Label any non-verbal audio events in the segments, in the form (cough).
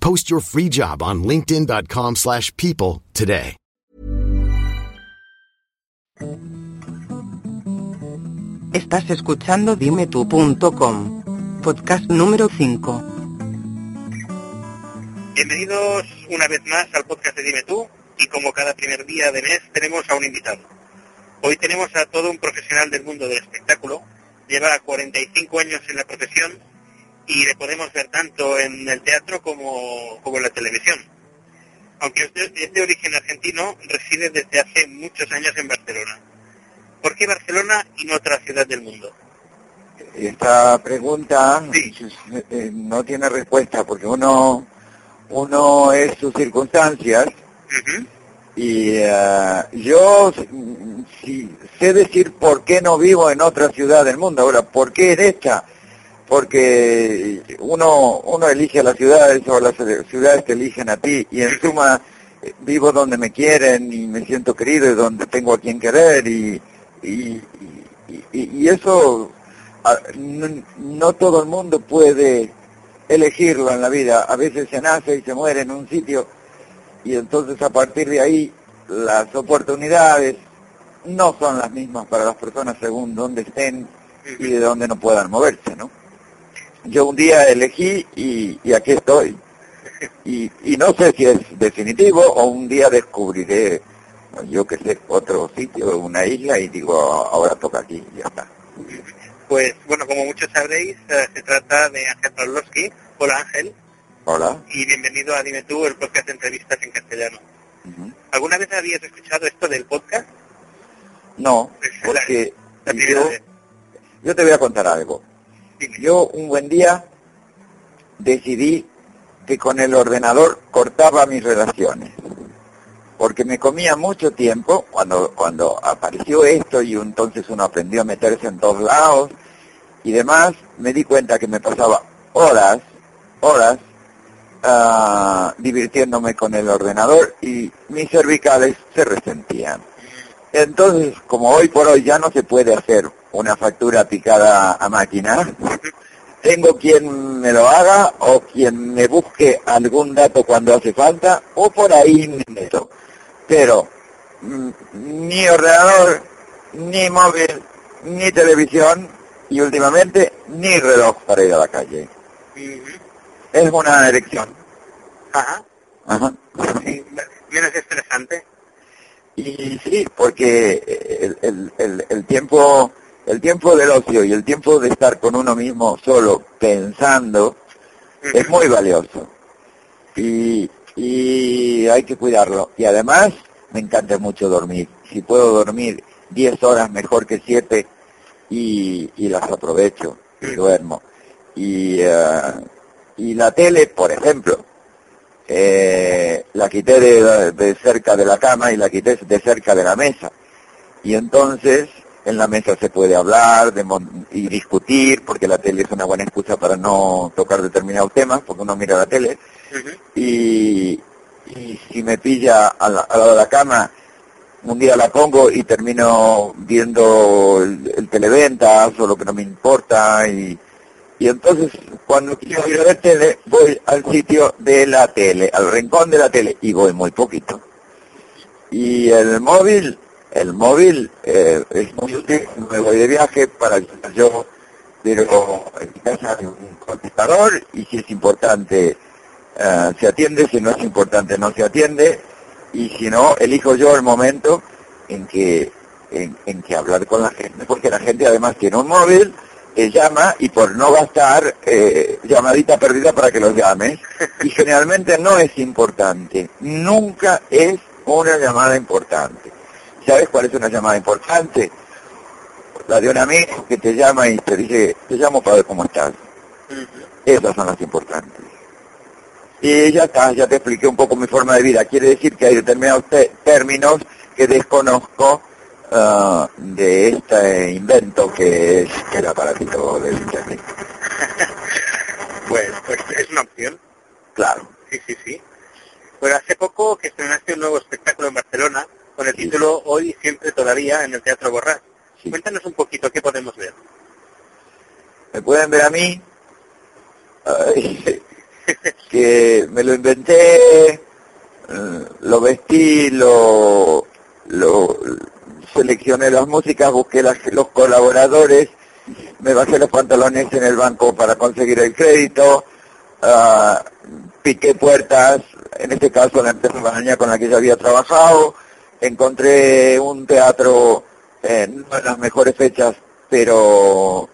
Post your free job on linkedin.com/people slash people today. Estás escuchando dimetú.com. Podcast número 5. Bienvenidos una vez más al podcast de Dime Tú y como cada primer día de mes tenemos a un invitado. Hoy tenemos a todo un profesional del mundo del espectáculo, lleva 45 años en la profesión y le podemos ver tanto en el teatro como, como en la televisión. Aunque es de, es de origen argentino, reside desde hace muchos años en Barcelona. ¿Por qué Barcelona y no otra ciudad del mundo? Esta pregunta Sí. eh, no tiene respuesta porque uno uno es sus circunstancias y eh, yo sí, sé decir por qué no vivo en otra ciudad del mundo. Ahora, ¿por qué en esta? Porque uno uno elige las ciudades o las ciudades te eligen a ti y en suma vivo donde me quieren y me siento querido y donde tengo a quien querer y y, y- y- eso no, todo el mundo puede elegirlo en la vida. A veces se nace y se muere en un sitio y entonces a partir de ahí las oportunidades no son las mismas para las personas según dónde estén y de dónde no puedan moverse, ¿no? Yo un día elegí y, y aquí estoy. Y, y no sé si es definitivo o un día descubriré, yo que sé, otro sitio, una isla y digo, ahora toca aquí y ya está. Pues bueno, como muchos sabréis, eh, se trata de Ángel Pavlovsky. Hola Ángel, Hola. y bienvenido a Dime Tú, el podcast de entrevistas en castellano. Ujú. ¿Alguna vez habías escuchado esto del podcast? No, Es la- porque la yo te voy a contar algo. Yo un buen día decidí que con el ordenador cortaba mis relaciones, porque me comía mucho tiempo cuando, cuando apareció esto y entonces uno aprendió a meterse en todos lados y demás, me di cuenta que me pasaba horas, horas, ah, divirtiéndome con el ordenador y mis cervicales se resentían. Entonces, como hoy por hoy ya no se puede hacer una factura picada a máquina, tengo quien me lo haga o quien me busque algún dato cuando hace falta o por ahí me meto. Pero mm, ni ordenador, ni móvil, ni televisión y últimamente ni reloj para ir a la calle. Ujú. Es una elección. Ajá. Ajá. Sí, menos estresante. Y sí, porque el, el, el, el tiempo el tiempo del ocio y el tiempo de estar con uno mismo solo pensando es muy valioso. Y, y hay que cuidarlo. Y además me encanta mucho dormir. Si puedo dormir 10 horas mejor que 7 y, y las aprovecho y duermo. Y, eh, y la tele, por ejemplo, eh, la quité de, de cerca de la cama y la quité de cerca de la mesa. Y entonces en la mesa se puede hablar de mon- y discutir, porque la tele es una buena excusa para no tocar determinados temas, porque uno mira la tele. Y, y si me pilla la- al lado de la cama, un día la pongo y termino viendo el, el televentas o lo que no me importa y, y entonces cuando quiero ir a ver tele voy al sitio de la tele, al rincón de la tele y voy muy poquito. Y el móvil, el móvil eh, es muy útil, me voy de viaje para yo, pero en casa hay un contestador y si es importante eh, se atiende, si no es importante no se atiende. Y si no, elijo yo el momento en que, en, que hablar con la gente, porque la gente además tiene un móvil, te llama y por no gastar eh, llamadita perdida para que los llames, y generalmente no es importante, nunca es una llamada importante. ¿Sabes cuál es una llamada importante? La de un amigo que te llama y te dice, te llamo para ver cómo estás. Esas son las importantes. Y ya está, ya te expliqué un poco mi forma de vida. Quiere decir que hay determinados términos que desconozco ah, de este invento que es el aparatito del internet. (laughs) pues, pues es una opción. Claro. Sí, sí, sí. Pues hace poco que estrenaste un nuevo espectáculo en Barcelona con el título Hoy siempre todavía en el Teatro Borrás. Cuéntanos un poquito qué podemos ver. Me pueden ver a mí, (laughs) que me lo inventé, eh, lo vestí, lo, lo seleccioné las músicas, busqué las, los colaboradores, me bajé los pantalones en el banco para conseguir el crédito, uh, piqué puertas, en este caso la empresa Banaña con la que ya había trabajado, encontré un teatro en las mejores fechas, pero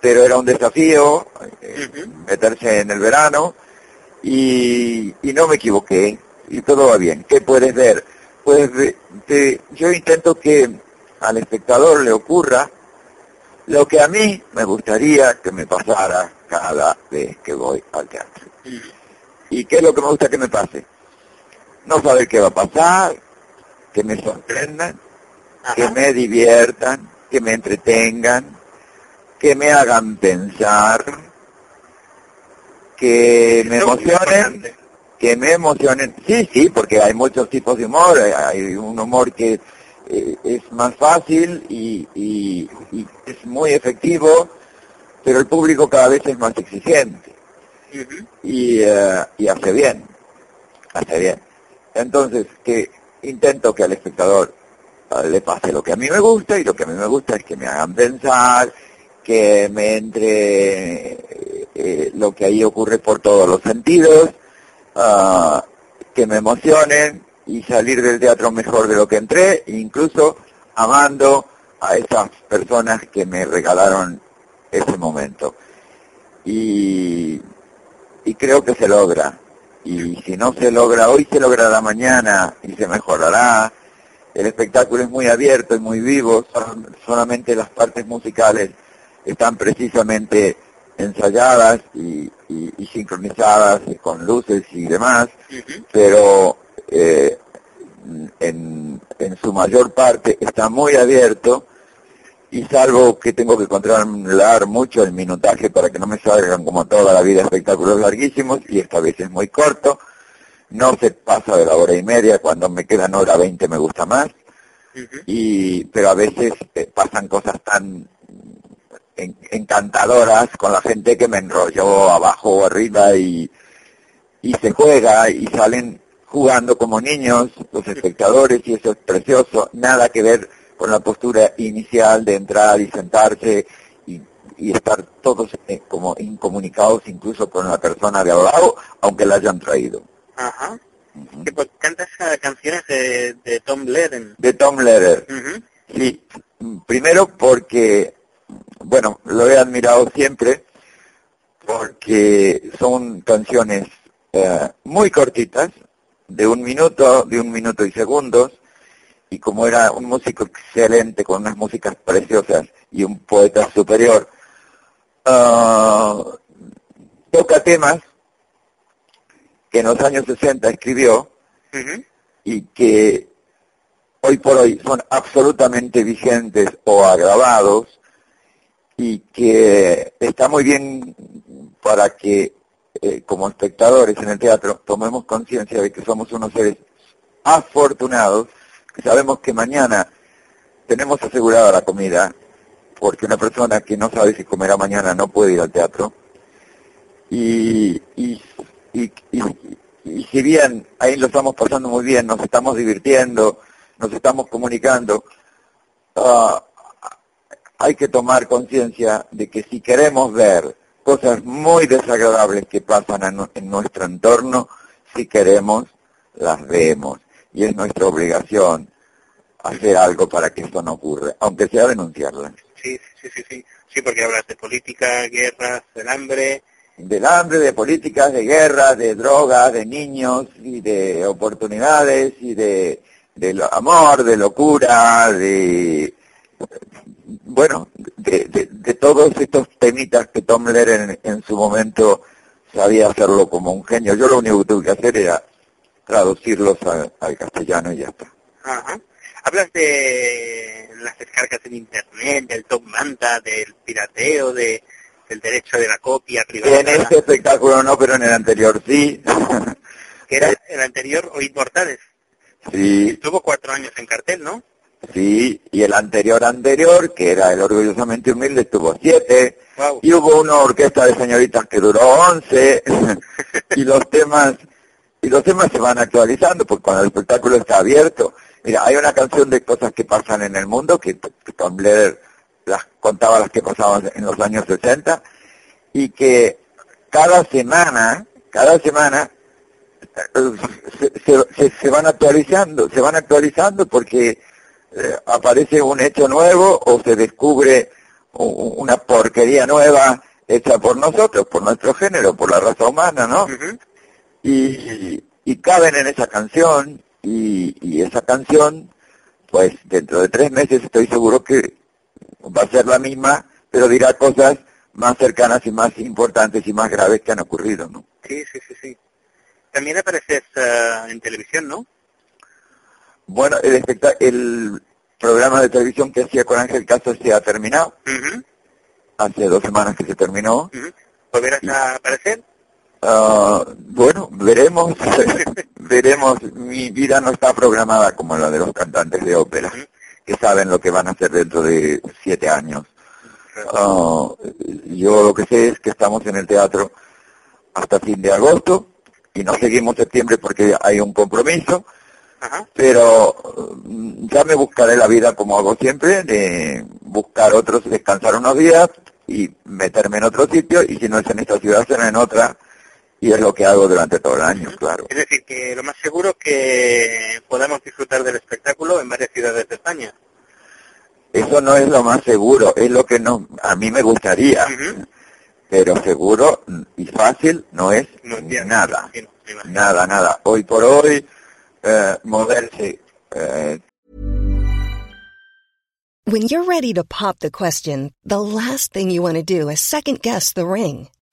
pero era un desafío eh, meterse en el verano y, y, no me equivoqué y todo va bien. ¿Qué puedes ver? Pues yo intento que al espectador le ocurra lo que a mí me gustaría que me pasara cada vez que voy al teatro. ¿Y qué es lo que me gusta que me pase? No saber qué va a pasar, que me sorprendan, que me diviertan, que me entretengan, que me hagan pensar, que me emocionen, que me emocionen. Sí, sí, porque hay muchos tipos de humor, hay un humor que eh, es más fácil y, y, es muy efectivo, pero el público cada vez es más exigente. Y, uh, y hace bien, hace bien. Entonces, que intento que al espectador uh, le pase lo que a mí me gusta y lo que a mí me gusta es que me hagan pensar, que me entre eh, lo que ahí ocurre por todos los sentidos, uh, que me emocionen y salir del teatro mejor de lo que entré, incluso amando a esas personas que me regalaron ese momento. Y, y creo que se logra. Y si no se logra hoy, se logrará mañana y se mejorará. El espectáculo es muy abierto y muy vivo, solamente las partes musicales están precisamente ensayadas y, sincronizadas con luces y demás, pero eh, en, su mayor parte está muy abierto y salvo que tengo que controlar mucho el minutaje para que no me salgan como toda la vida espectáculos larguísimos y esta vez es muy corto, no se pasa de la hora y media, cuando me quedan hora veinte me gusta más, y pero a veces eh, pasan cosas tan encantadoras con la gente que me enrolló abajo o arriba y, y se juega y salen jugando como niños los espectadores y eso es precioso, nada que ver con la postura inicial de entrar y sentarse y, y estar todos eh, como incomunicados incluso con la persona de al lado, aunque la hayan traído. Ajá. pues, ¿Cantas canciones de, de Tom Leder? De Tom Leder. Sí, primero porque bueno, lo he admirado siempre porque son canciones eh, muy cortitas, de un minuto, de un minuto y segundos, y como era un músico excelente con unas músicas preciosas y un poeta superior, uh, toca temas que en los años 60 escribió y que hoy por hoy son absolutamente vigentes o agravados y que está muy bien para que eh, como espectadores en el teatro tomemos conciencia de que somos unos seres afortunados, sabemos que mañana tenemos asegurada la comida, porque una persona que no sabe si comerá mañana no puede ir al teatro, y, y, y, y si bien ahí lo estamos pasando muy bien, nos estamos divirtiendo, nos estamos comunicando, uh, hay que tomar conciencia de que si queremos ver cosas muy desagradables que pasan en, nuestro entorno, si queremos, las vemos. Y es nuestra obligación hacer algo para que esto no ocurra, aunque sea denunciarla. Sí, sí, sí, sí, sí, porque hablas de política, guerras, del hambre. Del hambre, de políticas, de guerras, de drogas, de niños y de oportunidades y de, de amor, de locura, de bueno, de, de, todos estos temitas que Tom Lehrer en, su momento sabía hacerlo como un genio. Yo lo único que tuve que hacer era traducirlos al castellano y ya está. Ajá. Hablas de las descargas en internet, del top manta, del pirateo, de, del derecho de la copia privada. En este espectáculo no, pero en el anterior sí. que era el anterior o Inmortales. Sí. Estuvo cuatro años en cartel, ¿no? Sí, y el anterior anterior, que era el orgullosamente humilde, tuvo siete. Y hubo una orquesta de señoritas que duró once. (laughs) y los temas y los temas se van actualizando, porque cuando el espectáculo está abierto. Mira, hay una canción de cosas que pasan en el mundo, que, Tom Blair las contaba las que pasaban en los años 60, y que cada semana, cada semana, se, se van actualizando, se van actualizando porque eh, aparece un hecho nuevo o se descubre una porquería nueva hecha por nosotros, por nuestro género, por la raza humana, ¿no? Y, y, caben en esa canción y, y esa canción, pues dentro de tres meses estoy seguro que va a ser la misma, pero dirá cosas más cercanas y más importantes y más graves que han ocurrido, ¿no? Sí, sí, sí, sí. También apareces uh, en televisión, ¿no? Bueno, el, el programa de televisión que hacía con Ángel Castro se ha terminado. Hace dos semanas que se terminó. ¿Volverás a aparecer? Ah, bueno, veremos, (laughs) veremos. Mi vida no está programada como la de los cantantes de ópera, que saben lo que van a hacer dentro de siete años. Ah, yo lo que sé es que estamos en el teatro hasta fin de agosto y no seguimos septiembre porque hay un compromiso pero mm, ya me buscaré la vida como hago siempre, de buscar otros, descansar unos días y meterme en otro sitio, y si no es en esta ciudad, será en otra, y es lo que hago durante todo el año, claro. Es decir, que lo más seguro es que podamos disfrutar del espectáculo en varias ciudades de España. Eso no es lo más seguro, es lo que no, a mí me gustaría, pero seguro y fácil no es nada, nada, nada. Hoy por hoy uh, moverse. Uh, when you're ready to pop the question, the last thing you want to do is second guess the ring.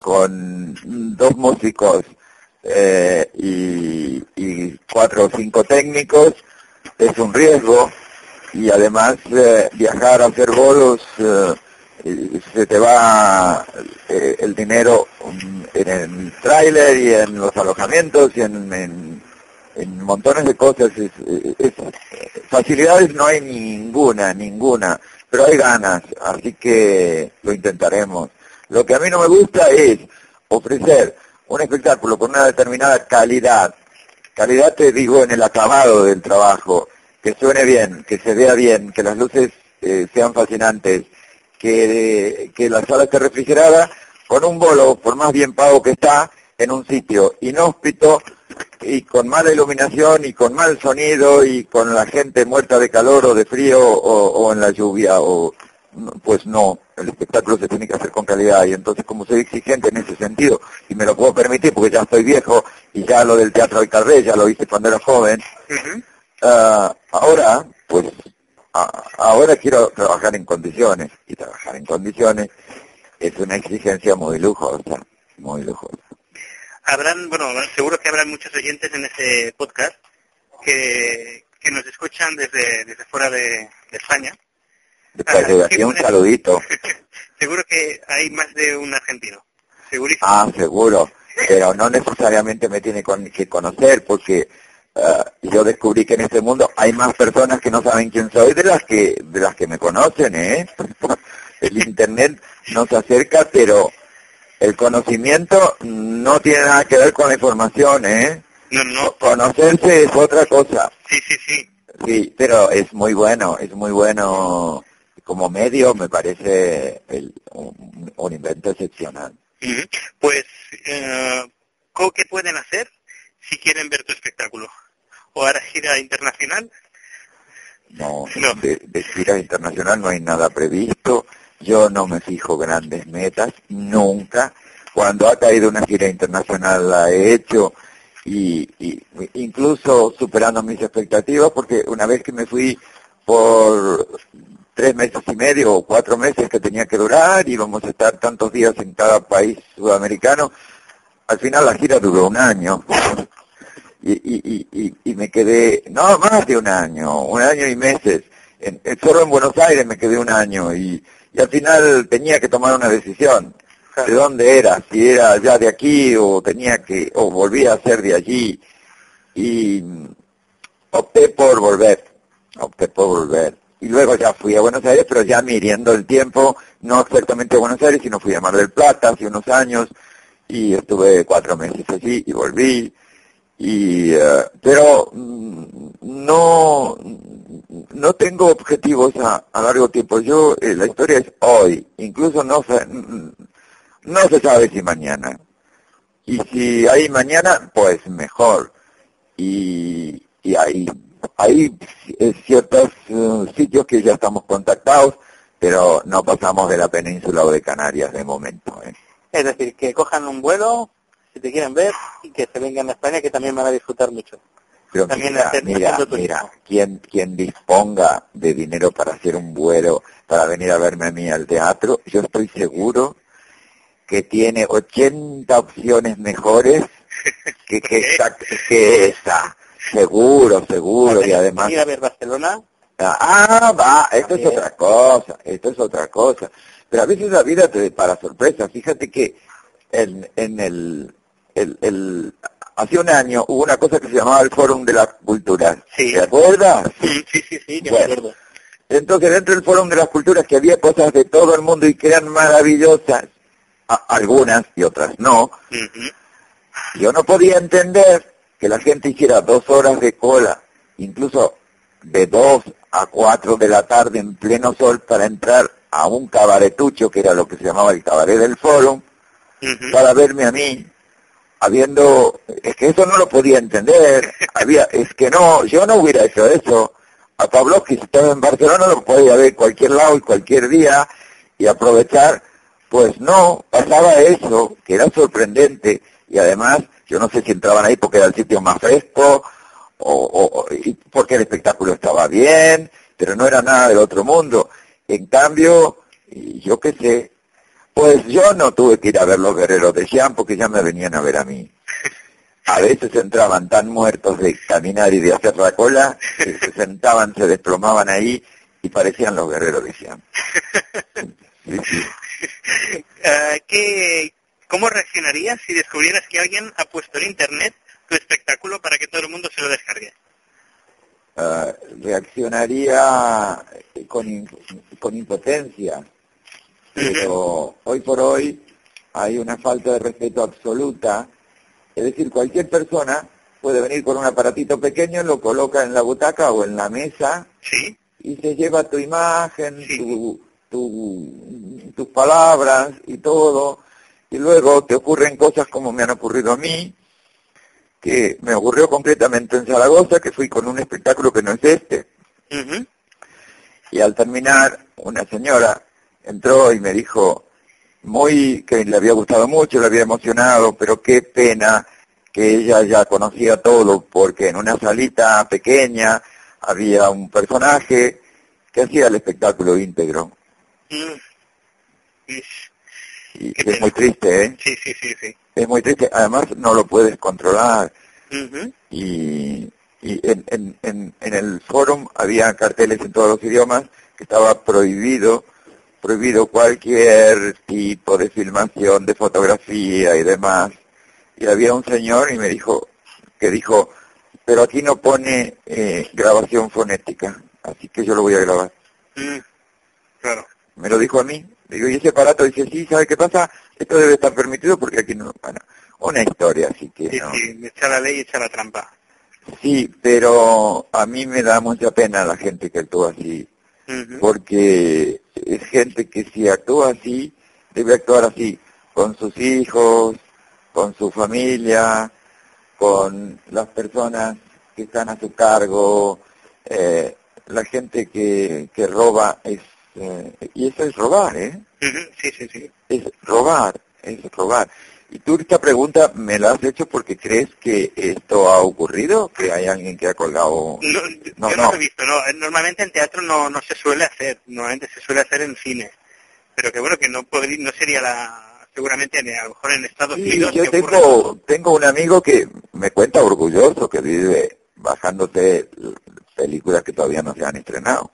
Con dos músicos eh, y, cuatro o cinco técnicos es un riesgo y además eh, viajar a hacer bolos eh, se te va eh, el dinero en el tráiler y en los alojamientos y en, en en montones de cosas. facilidades no hay ninguna, ninguna, pero hay ganas, así que lo intentaremos. Lo que a mí no me gusta es ofrecer un espectáculo con una determinada calidad. Calidad te digo en el acabado del trabajo que suene bien, que se vea bien, que las luces eh, sean fascinantes, que, que la sala esté refrigerada, con un bolo, por más bien pago que está, en un sitio inhóspito y con mala iluminación y con mal sonido y con la gente muerta de calor o de frío o, en la lluvia o pues no, el espectáculo se tiene que hacer con calidad y entonces como soy exigente en ese sentido y me lo puedo permitir porque ya estoy viejo y ya lo del teatro de Carré ya lo hice cuando era joven, ah, ahora pues ahora quiero trabajar en condiciones y trabajar en condiciones es una exigencia muy lujosa, muy lujosa habrán, bueno, seguro que habrán muchos oyentes en ese podcast que, que nos escuchan desde, desde fuera de, España. De (laughs) un saludito. (laughs) seguro que hay más de un argentino, segurísimo. Ah, seguro, pero no necesariamente me tiene que conocer porque uh, yo descubrí que en este mundo hay más personas que no saben quién soy de las que de las que me conocen, ¿eh? (laughs) El internet nos acerca, pero el conocimiento no tiene nada que ver con la información, ¿eh? No, no. Conocerse es otra cosa. Sí, sí, sí. Sí, pero es muy bueno, es muy bueno como medio, me parece un, invento excepcional. Pues, eh, ¿qué pueden hacer si quieren ver tu espectáculo? ¿O hará gira internacional? No, De, de gira internacional no hay nada previsto. Yo no me fijo grandes metas, nunca. Cuando ha caído una gira internacional la he hecho y, incluso superando mis expectativas porque una vez que me fui por tres meses y medio o cuatro meses que tenía que durar, y íbamos a estar tantos días en cada país sudamericano, al final la gira duró un año. Y, y, y, me quedé, no, más de un año, un año y meses. En, solo en Buenos Aires me quedé un año y, y al final tenía que tomar una decisión de dónde era, si era ya de aquí o tenía que, o volvía a ser de allí, y opté por volver, opté por volver. Y luego ya fui a Buenos Aires, pero ya midiendo el tiempo, no exactamente a Buenos Aires, sino fui a Mar del Plata hace unos años, y estuve cuatro meses allí, y volví, y eh, pero mm, no no tengo objetivos a, largo tiempo. Yo eh, la historia es hoy incluso no se, no se sabe si mañana. Y si hay mañana pues mejor. Y, y hay hay ciertos uh, sitios que ya estamos contactados pero no pasamos de la península o de Canarias de momento ¿eh? es decir que cojan un vuelo si te quieren ver, y que se vengan a España, que también van a disfrutar mucho. Pero también mira, mira, quien, quien disponga de dinero para hacer un vuelo, para venir a verme a mí al teatro, yo estoy seguro que tiene 80 opciones mejores que, que, esa, que esa. Seguro, seguro, y además... ¿Ir a ver Barcelona? Ah, va, esto es otra cosa, esto es otra cosa. Pero a veces la vida te depara sorpresa. Fíjate que en, en el el, el, hace un año hubo una cosa que se llamaba el Fórum de la Cultura. Sí. ¿Te acuerdas? Sí, sí, sí, sí me acuerdo. Entonces dentro del Fórum de las Culturas que había cosas de todo el mundo y que eran maravillosas, algunas y otras no, yo no podía entender que la gente hiciera dos horas de cola, incluso de dos a cuatro de la tarde en pleno sol para entrar a un cabaretucho, que era lo que se llamaba el cabaret del Fórum, para verme a mí, habiendo, es que eso no lo podía entender, había, es que no, yo no hubiera hecho eso. A Pablo, que estaba en Barcelona, lo podía ver cualquier lado y cualquier día y aprovechar. Pues no, pasaba eso, que era sorprendente. Y además, yo no sé si entraban ahí porque era el sitio más fresco o, o porque el espectáculo estaba bien, pero no era nada del otro mundo. En cambio, yo qué sé, pues yo no tuve que ir a ver los guerreros de Jean porque ya me venían a ver a mí. A veces entraban tan muertos de caminar y de hacer la cola que se sentaban, se desplomaban ahí y parecían los guerreros de Jean. (laughs) Ah, ¿Cómo reaccionarías si descubrieras que alguien ha puesto en internet tu espectáculo para que todo el mundo se lo descargue? Ah, reaccionaría con, con impotencia pero hoy por hoy hay una falta de respeto absoluta. Es decir, cualquier persona puede venir con un aparatito pequeño, lo coloca en la butaca o en la mesa Sí. y se lleva tu imagen, tu, tu- tus palabras y todo, y luego te ocurren cosas como me han ocurrido a mí, que me ocurrió concretamente en Zaragoza, que fui con un espectáculo que no es este, y al terminar una señora entró y me dijo muy que le había gustado mucho, le había emocionado, pero qué pena que ella ya conocía todo, porque en una salita pequeña había un personaje que hacía el espectáculo íntegro. Mm. Y es pena. muy triste, ¿eh? Sí, sí, sí, sí. Es muy triste. Además no lo puedes controlar. Ujú. y, y en, en, en, en el fórum había carteles en todos los idiomas que estaba prohibido prohibido cualquier tipo de filmación de fotografía y demás y había un señor y me dijo que dijo pero aquí no pone eh, grabación fonética así que yo lo voy a grabar Mm. Claro. me lo dijo a mí digo y ese aparato dice sí sabe qué pasa esto debe estar permitido porque aquí no bueno una historia así que Sí, no. sí, echa la ley echa la trampa. Sí, pero a mí me da mucha pena la gente que actúa así, porque es gente que si actúa así, debe actuar así, con sus hijos, con su familia, con las personas que están a su cargo, eh, la gente que, que roba es, eh, y eso es robar, ¿eh? Sí, sí, sí. es robar, es robar. Y tú esta pregunta me la has hecho porque crees que esto ha ocurrido, que hay alguien que ha colgado... No, No, yo no, no. lo he visto, no. Eh, Normalmente en teatro no, no se suele hacer, normalmente se suele hacer en cine. Pero que bueno, que no podría, no sería la, seguramente en- a lo mejor en Estados Sí, Unidos. yo ocurre- tengo, tengo un amigo que me cuenta orgulloso que vive bajándose películas que todavía no se han estrenado.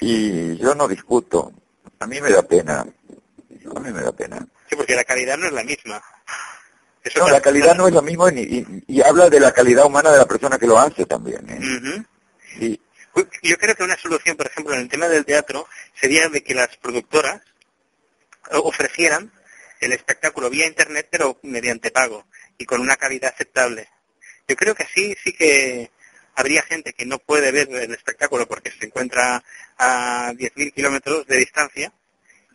Y yo no discuto, a mí me da pena, a mí me da pena. Sí, porque la calidad no es la misma. Eso No, la calidad no es lo mismo ni- y, y habla de la calidad humana de la persona que lo hace también. ¿eh? Ujú. Sí. Yo creo que una solución, por ejemplo, en el tema del teatro, sería de que las productoras ofrecieran el espectáculo vía internet, pero mediante pago y con una calidad aceptable. Yo creo que así sí que habría gente que no puede ver el espectáculo porque se encuentra a 10.000 kilómetros de distancia,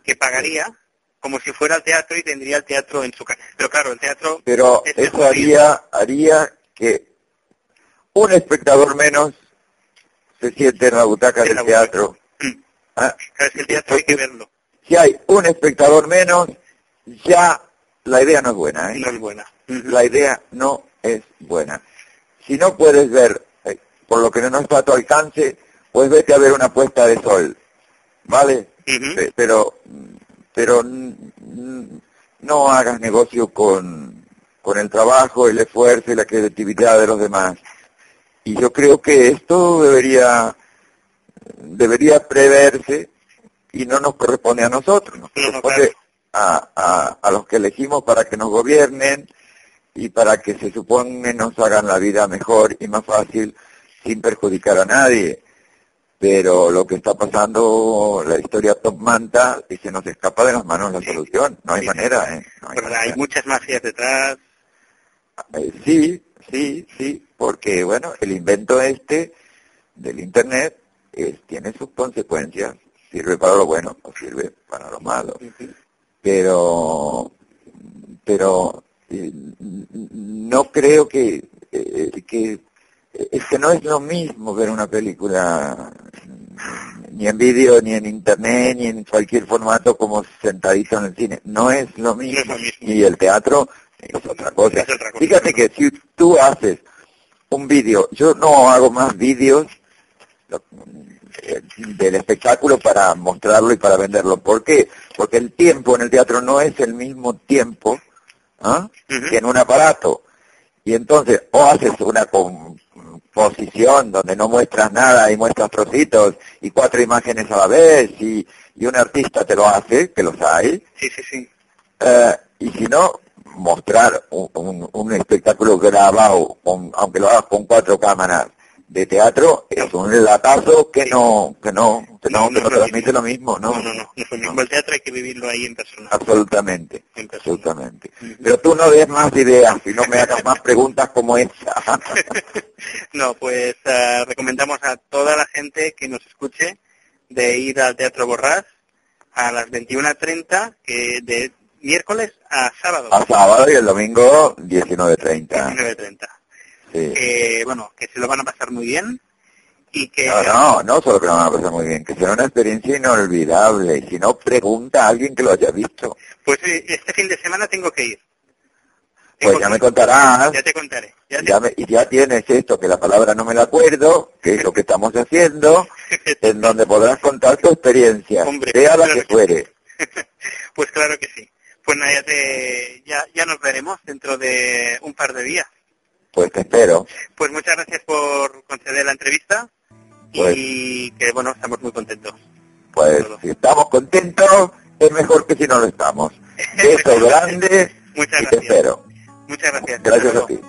que pagaría como si fuera al teatro y tendría el teatro en su casa. Pero claro, el teatro... Pero es eso haría, haría que un espectador menos se siente en la butaca del la butaca. teatro. Ah, Claro, es que el teatro hay que verlo, Si hay un espectador menos, ya la idea no es buena. ¿eh? no es buena. La idea no es buena. Si no puedes ver, por lo que no está a tu alcance, pues vete a ver una puesta de sol. ¿Vale? Pero, pero no hagas negocio con, con el trabajo, el esfuerzo y la creatividad de los demás. Y yo creo que esto debería, debería preverse y no nos corresponde a nosotros, nos No, no, corresponde a, a, a los que elegimos para que nos gobiernen y para que se supone nos hagan la vida mejor y más fácil sin perjudicar a nadie. Pero lo que está pasando, la historia top manta y se nos escapa de las manos la solución. No hay Sí. manera, ¿eh? No hay manera. hay muchas magias detrás. Eh, sí, sí, sí, porque bueno, el invento este del Internet es- tiene sus consecuencias, sirve para lo bueno o sirve para lo malo, pero pero eh, no creo que eh, que es que no es lo mismo ver una película ni en vídeo, ni en internet, ni en cualquier formato como sentadito en el cine. No es lo mismo. lo mismo. Y el teatro es otra cosa. Es otra cosa. Fíjate que si tú haces un vídeo, yo no hago más vídeos eh, del espectáculo para mostrarlo y para venderlo. ¿Por qué? Porque el tiempo en el teatro no es el mismo tiempo ¿ah? Que en un aparato. Y entonces, o haces una composición donde no muestras nada y muestras trocitos y cuatro imágenes a la vez y, y un artista te lo hace, que los hay, Sí, sí, sí. eh, y si no, mostrar un, un- un espectáculo grabado, con- aunque lo hagas con cuatro cámaras, de teatro es un latazo que no que no que no, que no transmite lo mismo no no no no, no, mismo. el teatro hay que vivirlo ahí en persona. Absolutamente absolutamente. Pero tú no des más ideas y no me hagas más preguntas como esa (laughs) no pues uh, recomendamos a toda la gente que nos escuche de ir al Teatro Borrás a las 21.30 que de miércoles a sábado. A sábado y el domingo 19.30 19.30 que, bueno, que se lo van a pasar muy bien y que... No, no, no solo que lo van a pasar muy bien, que será una experiencia inolvidable. Si no, pregunta a alguien que lo haya visto. Pues este fin de semana tengo que ir. pues ya me contarás. Ya te contaré. Ya, y ya tienes esto, que la palabra no me la acuerdo, que es lo que estamos haciendo, (laughs) en donde podrás contar tu experiencia, Hombre, sea la que fuere. (laughs) pues claro que sí. Pues nada, ya, ya, ya nos veremos dentro de un par de días. Pues te espero. Pues muchas gracias por conceder la entrevista y pues- que bueno, estamos muy contentos. Pues si estamos contentos, es mejor que si no lo estamos. (laughs) Beso grande muchas y gracias. te espero. Muchas gracias. Gracias a ti.